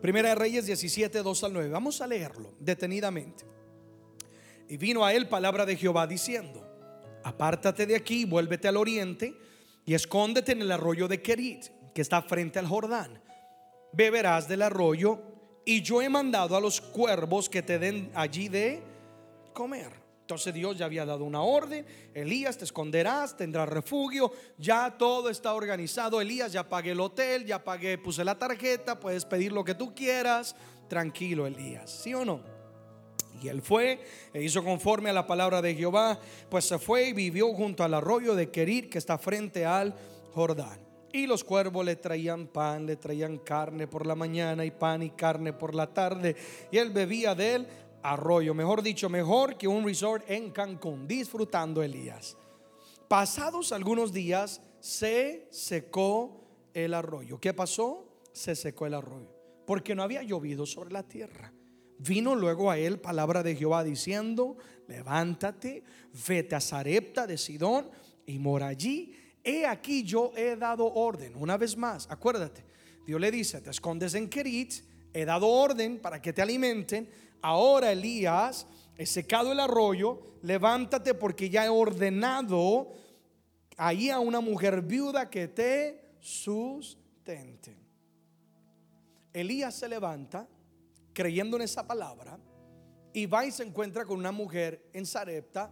Primera de Reyes 17, 2 al 9. Vamos a leerlo detenidamente. Y vino a él palabra de Jehová diciendo, apártate de aquí, vuélvete al oriente y escóndete en el arroyo de Kerit, que está frente al Jordán. Beberás del arroyo y yo he mandado a los cuervos que te den allí de comer. Entonces Dios ya había dado una orden, Elías te esconderás, tendrás refugio, ya todo está organizado, Elías ya pagué el hotel, ya pagué, puse la tarjeta, puedes pedir lo que tú quieras, tranquilo Elías, ¿sí o no? Y él fue e hizo conforme a la palabra de Jehová, pues se fue y vivió junto al arroyo de Querir que está frente al Jordán. Y los cuervos le traían pan, le traían carne por la mañana y pan y carne por la tarde. Y él bebía de él arroyo, mejor dicho, mejor que un resort en Cancún, disfrutando Elías. Pasados algunos días se secó el arroyo. ¿Qué pasó? Se secó el arroyo, porque no había llovido sobre la tierra. Vino luego a él palabra de Jehová diciendo, levántate, vete a Sarepta de Sidón y mora allí. He aquí yo he dado orden. Una vez más, acuérdate, Dios le dice, te escondes en Kerit, he dado orden para que te alimenten. Ahora Elías, he secado el arroyo, levántate porque ya he ordenado ahí a una mujer viuda que te sustente. Elías se levanta creyendo en esa palabra, y va y se encuentra con una mujer en Sarepta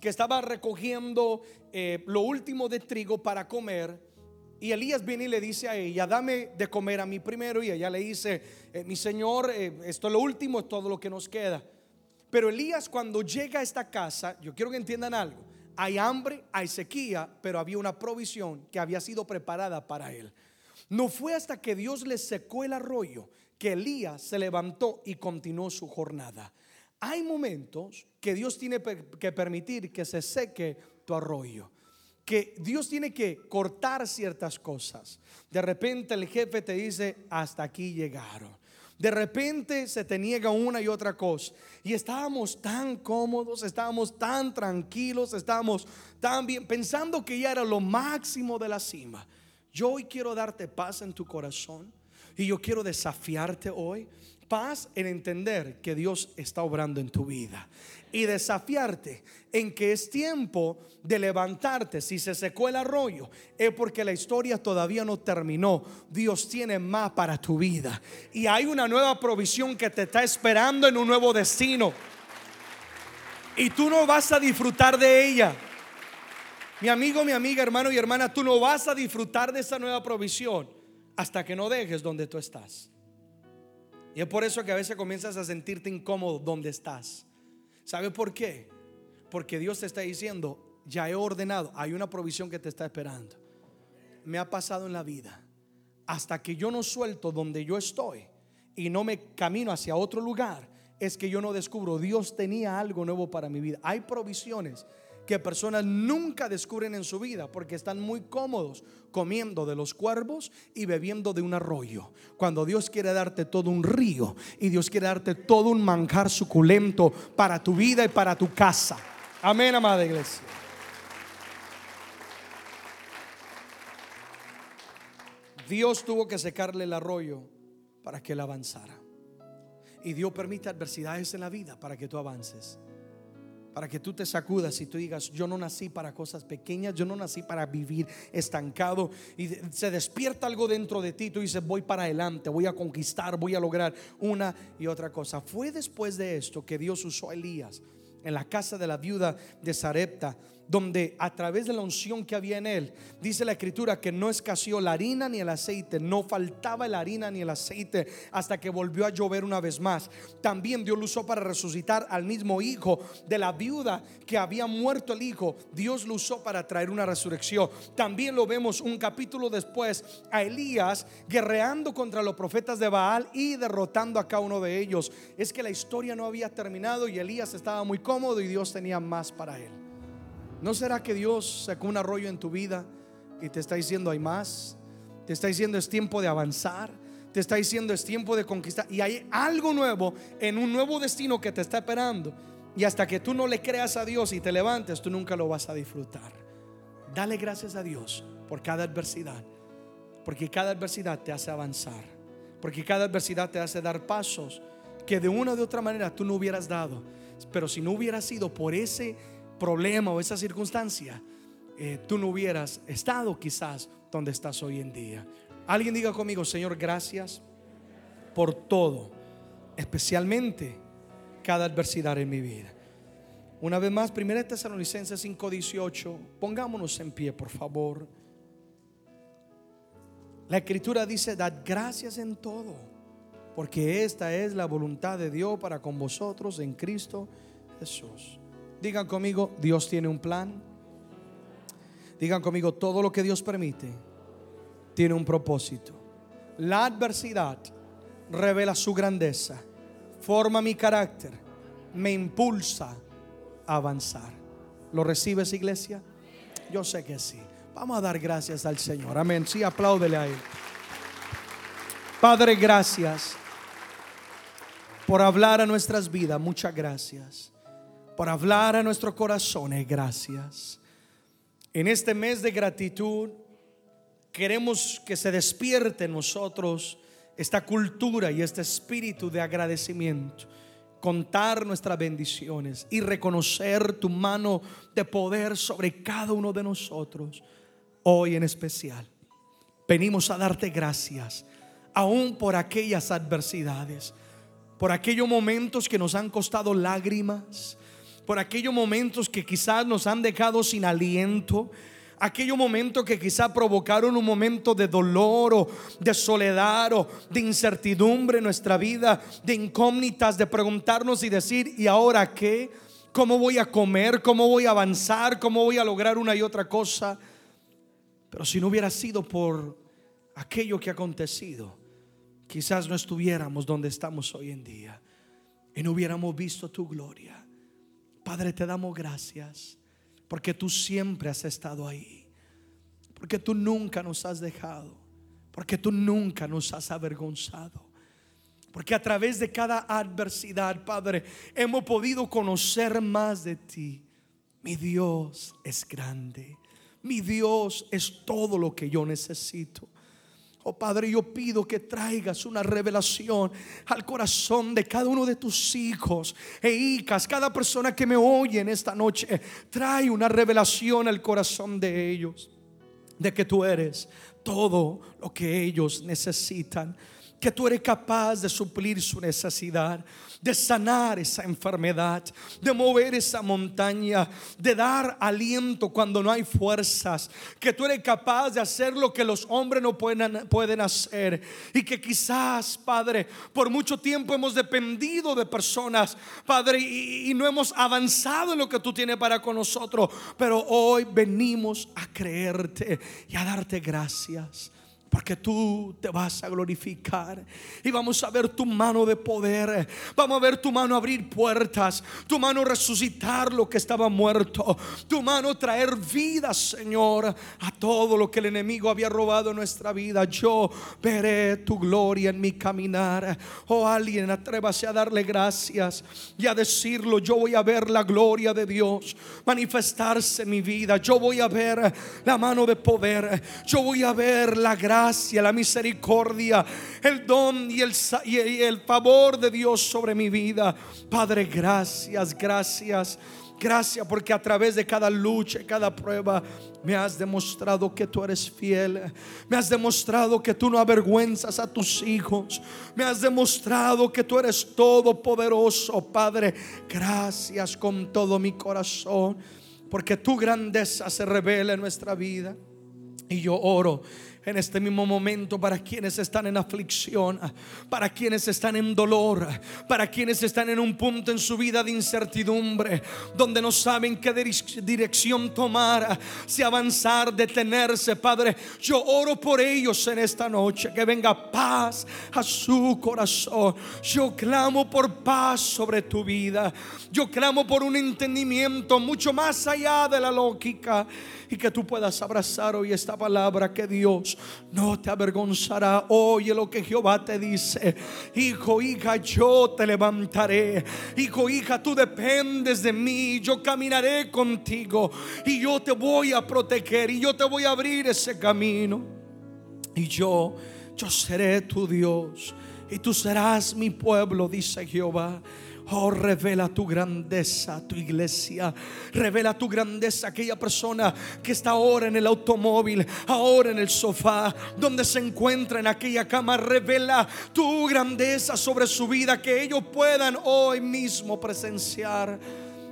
que estaba recogiendo eh, lo último de trigo para comer. Y Elías viene y le dice a ella, dame de comer a mí primero. Y ella le dice, eh, mi señor, eh, esto es lo último, es todo lo que nos queda. Pero Elías cuando llega a esta casa, yo quiero que entiendan algo, hay hambre, hay sequía, pero había una provisión que había sido preparada para él. No fue hasta que Dios le secó el arroyo que Elías se levantó y continuó su jornada. Hay momentos que Dios tiene que permitir que se seque tu arroyo, que Dios tiene que cortar ciertas cosas. De repente el jefe te dice, hasta aquí llegaron. De repente se te niega una y otra cosa. Y estábamos tan cómodos, estábamos tan tranquilos, estábamos tan bien, pensando que ya era lo máximo de la cima. Yo hoy quiero darte paz en tu corazón y yo quiero desafiarte hoy. Paz en entender que Dios está obrando en tu vida. Y desafiarte en que es tiempo de levantarte. Si se secó el arroyo, es porque la historia todavía no terminó. Dios tiene más para tu vida. Y hay una nueva provisión que te está esperando en un nuevo destino. Y tú no vas a disfrutar de ella. Mi amigo, mi amiga, hermano y hermana, tú no vas a disfrutar de esa nueva provisión hasta que no dejes donde tú estás. Y es por eso que a veces comienzas a sentirte incómodo donde estás. ¿Sabe por qué? Porque Dios te está diciendo, ya he ordenado, hay una provisión que te está esperando. Me ha pasado en la vida. Hasta que yo no suelto donde yo estoy y no me camino hacia otro lugar, es que yo no descubro, Dios tenía algo nuevo para mi vida. Hay provisiones que personas nunca descubren en su vida porque están muy cómodos comiendo de los cuervos y bebiendo de un arroyo. Cuando Dios quiere darte todo un río y Dios quiere darte todo un manjar suculento para tu vida y para tu casa. Amén, amada iglesia. Dios tuvo que secarle el arroyo para que él avanzara. Y Dios permite adversidades en la vida para que tú avances para que tú te sacudas y tú digas, yo no nací para cosas pequeñas, yo no nací para vivir estancado. Y se despierta algo dentro de ti, tú dices, voy para adelante, voy a conquistar, voy a lograr una y otra cosa. Fue después de esto que Dios usó a Elías en la casa de la viuda de Sarepta donde a través de la unción que había en él, dice la escritura que no escaseó la harina ni el aceite, no faltaba la harina ni el aceite hasta que volvió a llover una vez más. También Dios lo usó para resucitar al mismo hijo de la viuda que había muerto el hijo. Dios lo usó para traer una resurrección. También lo vemos un capítulo después a Elías guerreando contra los profetas de Baal y derrotando a cada uno de ellos. Es que la historia no había terminado y Elías estaba muy cómodo y Dios tenía más para él. ¿No será que Dios sacó un arroyo en tu vida y te está diciendo hay más? Te está diciendo es tiempo de avanzar. Te está diciendo es tiempo de conquistar. Y hay algo nuevo en un nuevo destino que te está esperando. Y hasta que tú no le creas a Dios y te levantes, tú nunca lo vas a disfrutar. Dale gracias a Dios por cada adversidad. Porque cada adversidad te hace avanzar. Porque cada adversidad te hace dar pasos que de una u otra manera tú no hubieras dado. Pero si no hubiera sido por ese problema o esa circunstancia, eh, tú no hubieras estado quizás donde estás hoy en día. Alguien diga conmigo, Señor, gracias por todo, especialmente cada adversidad en mi vida. Una vez más, 1 Tesalonicenses 5:18, pongámonos en pie, por favor. La escritura dice, dad gracias en todo, porque esta es la voluntad de Dios para con vosotros en Cristo Jesús. Digan conmigo, Dios tiene un plan. Digan conmigo, todo lo que Dios permite tiene un propósito. La adversidad revela su grandeza, forma mi carácter, me impulsa a avanzar. ¿Lo recibes, iglesia? Yo sé que sí. Vamos a dar gracias al Señor. Amén. Sí, apláudele a Él. Padre, gracias por hablar a nuestras vidas. Muchas gracias por hablar a nuestros corazones. Gracias. En este mes de gratitud queremos que se despierte en nosotros esta cultura y este espíritu de agradecimiento. Contar nuestras bendiciones y reconocer tu mano de poder sobre cada uno de nosotros. Hoy en especial. Venimos a darte gracias, aún por aquellas adversidades, por aquellos momentos que nos han costado lágrimas, por aquellos momentos que quizás nos han dejado sin aliento, aquellos momentos que quizás provocaron un momento de dolor o de soledad o de incertidumbre en nuestra vida, de incógnitas, de preguntarnos y decir, ¿y ahora qué? ¿Cómo voy a comer? ¿Cómo voy a avanzar? ¿Cómo voy a lograr una y otra cosa? Pero si no hubiera sido por aquello que ha acontecido, quizás no estuviéramos donde estamos hoy en día y no hubiéramos visto tu gloria. Padre, te damos gracias porque tú siempre has estado ahí. Porque tú nunca nos has dejado. Porque tú nunca nos has avergonzado. Porque a través de cada adversidad, Padre, hemos podido conocer más de ti. Mi Dios es grande. Mi Dios es todo lo que yo necesito. Oh Padre, yo pido que traigas una revelación al corazón de cada uno de tus hijos e hijas, cada persona que me oye en esta noche. Trae una revelación al corazón de ellos, de que tú eres todo lo que ellos necesitan que tú eres capaz de suplir su necesidad, de sanar esa enfermedad, de mover esa montaña, de dar aliento cuando no hay fuerzas, que tú eres capaz de hacer lo que los hombres no pueden, pueden hacer y que quizás, Padre, por mucho tiempo hemos dependido de personas, Padre, y, y no hemos avanzado en lo que tú tienes para con nosotros, pero hoy venimos a creerte y a darte gracias. Porque tú te vas a glorificar y vamos a ver tu mano de poder. Vamos a ver tu mano abrir puertas, tu mano resucitar lo que estaba muerto, tu mano traer vida, Señor, a todo lo que el enemigo había robado en nuestra vida. Yo veré tu gloria en mi caminar. Oh, alguien, atrévase a darle gracias y a decirlo. Yo voy a ver la gloria de Dios manifestarse en mi vida. Yo voy a ver la mano de poder. Yo voy a ver la gracia la misericordia, el don y el, y favor de Dios sobre mi vida. Padre, gracias, gracias. Gracias porque a través de cada lucha, cada prueba, me has demostrado que tú eres fiel. Me has demostrado que tú no avergüenzas a tus hijos. Me has demostrado que tú eres todopoderoso, Padre. Gracias con todo mi corazón. porque tu grandeza se revela en nuestra vida. Y yo oro en este mismo momento para quienes están en aflicción, para quienes están en dolor, para quienes están en un punto en su vida de incertidumbre, donde no saben qué dirección tomar, si avanzar, detenerse, Padre. Yo oro por ellos en esta noche, que venga paz a su corazón. Yo clamo por paz sobre tu vida. Yo clamo por un entendimiento mucho más allá de la lógica y que tú puedas abrazar hoy esta palabra que Dios no te avergonzará. Oye lo que Jehová te dice. Hijo, hija, yo te levantaré. Hijo, hija, tú dependes de mí. Yo caminaré contigo y yo te voy a proteger y yo te voy a abrir ese camino. Y yo, yo seré tu Dios y tú serás mi pueblo, dice Jehová. Oh, revela tu grandeza a tu iglesia. Revela tu grandeza a aquella persona que está ahora en el automóvil, ahora en el sofá, donde se encuentra en aquella cama. Revela tu grandeza sobre su vida, que ellos puedan hoy mismo presenciar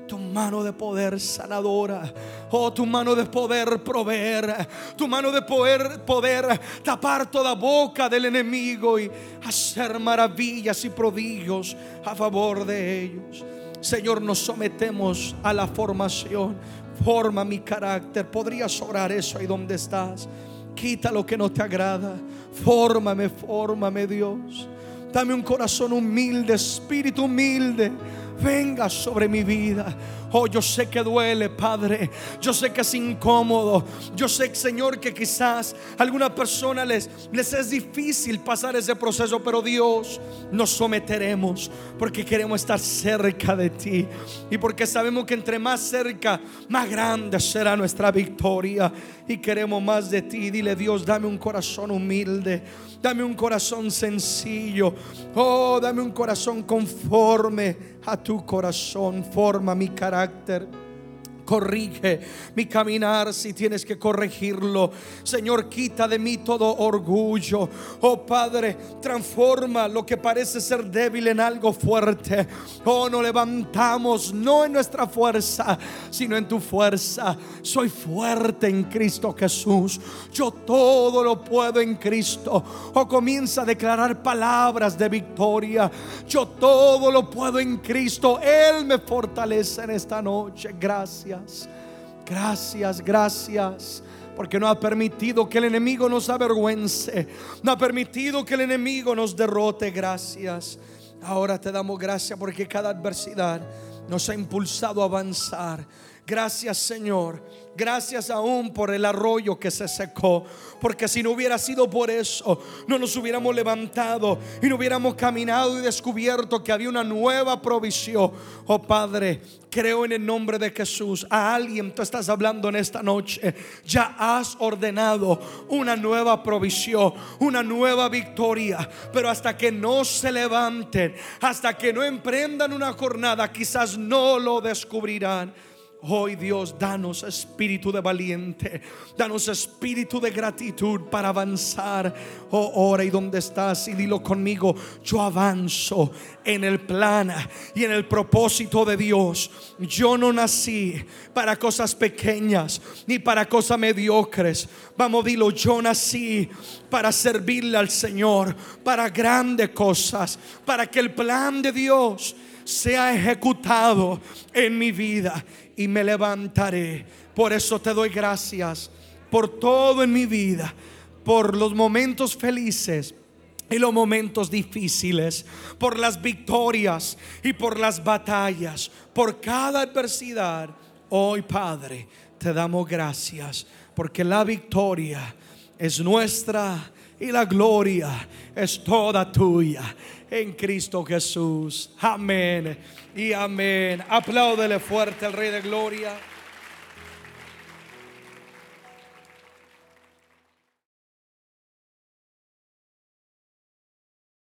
tu mano de poder sanadora. Oh, tu mano de poder proveer. Tu mano de poder, poder tapar toda boca del enemigo y hacer maravillas y prodigios a favor de ellos. Señor, nos sometemos a la formación. Forma mi carácter. Podrías orar eso ahí donde estás. Quita lo que no te agrada. Fórmame, fórmame, Dios. Dame un corazón humilde, espíritu humilde venga sobre mi vida. Oh, yo sé que duele, Padre. Yo sé que es incómodo. Yo sé, Señor, que quizás a alguna persona les, les es difícil pasar ese proceso, pero Dios nos someteremos porque queremos estar cerca de ti y porque sabemos que entre más cerca, más grande será nuestra victoria y queremos más de ti. Dile, Dios, dame un corazón humilde. Dame un corazón sencillo. Oh, dame un corazón conforme a tu corazón. Forma mi carácter character corrige mi caminar si tienes que corregirlo. Señor, quita de mí todo orgullo. Oh Padre, transforma lo que parece ser débil en algo fuerte. Oh, nos levantamos no en nuestra fuerza, sino en tu fuerza. Soy fuerte en Cristo Jesús. Yo todo lo puedo en Cristo. Oh, comienza a declarar palabras de victoria. Yo todo lo puedo en Cristo. Él me fortalece en esta noche. Gracias. Gracias. Porque no ha permitido que el enemigo nos avergüence. No ha permitido que el enemigo nos derrote. Gracias. Ahora te damos gracias porque cada adversidad nos ha impulsado a avanzar. Gracias Señor Gracias aún por el arroyo que se secó. Porque si no hubiera sido por eso, no nos hubiéramos levantado y no hubiéramos caminado y descubierto que había una nueva provisión. Oh Padre, creo en el nombre de Jesús. A alguien tú estás hablando en esta noche. Ya has ordenado una nueva provisión, una nueva victoria. Pero hasta que no se levanten, hasta que no emprendan una jornada, quizás no lo descubrirán. Hoy Dios, danos espíritu de valiente, danos espíritu de gratitud para avanzar. Oh, ora y donde estás y dilo conmigo, yo avanzo en el plan y en el propósito de Dios. Yo no nací para cosas pequeñas ni para cosas mediocres. Vamos, dilo, yo nací para servirle al Señor, para grandes cosas, para que el plan de Dios sea ejecutado en mi vida y me levantaré. Por eso te doy gracias por todo en mi vida, por los momentos felices y los momentos difíciles, por las victorias y por las batallas, por cada adversidad. Hoy, Padre, te damos gracias porque la victoria es nuestra y la gloria es toda tuya en Cristo Jesús. Amén y amén. Apláudele fuerte al Rey de Gloria.